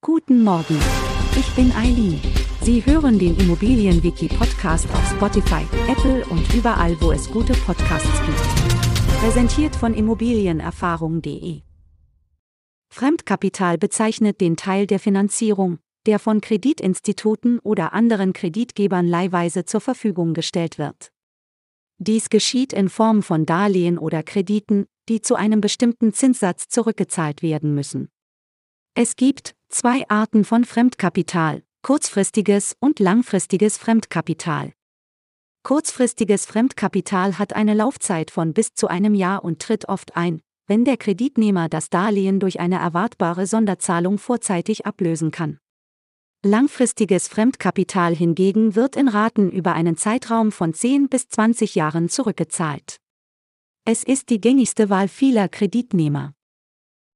Guten Morgen. Ich bin Eileen. Sie hören den Immobilienwiki-Podcast auf Spotify, Apple und überall, wo es gute Podcasts gibt. Präsentiert von Immobilienerfahrung.de. Fremdkapital bezeichnet den Teil der Finanzierung, der von Kreditinstituten oder anderen Kreditgebern leihweise zur Verfügung gestellt wird. Dies geschieht in Form von Darlehen oder Krediten, die zu einem bestimmten Zinssatz zurückgezahlt werden müssen. Es gibt zwei Arten von Fremdkapital, kurzfristiges und langfristiges Fremdkapital. Kurzfristiges Fremdkapital hat eine Laufzeit von bis zu einem Jahr und tritt oft ein, wenn der Kreditnehmer das Darlehen durch eine erwartbare Sonderzahlung vorzeitig ablösen kann. Langfristiges Fremdkapital hingegen wird in Raten über einen Zeitraum von 10 bis 20 Jahren zurückgezahlt. Es ist die gängigste Wahl vieler Kreditnehmer.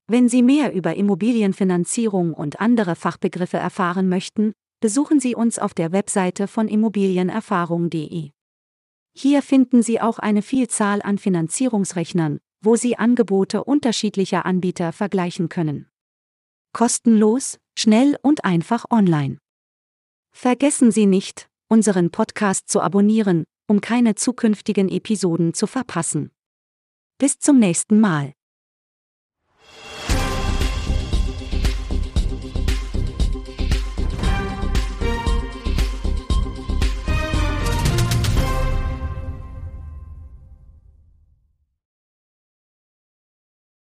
Wenn Sie mehr über Immobilienfinanzierung und andere Fachbegriffe erfahren möchten, besuchen Sie uns auf der Webseite von immobilienerfahrung.de. Hier finden Sie auch eine Vielzahl an Finanzierungsrechnern, wo Sie Angebote unterschiedlicher Anbieter vergleichen können. Kostenlos, schnell und einfach online. Vergessen Sie nicht, unseren Podcast zu abonnieren, um keine zukünftigen Episoden zu verpassen. Bis zum nächsten Mal.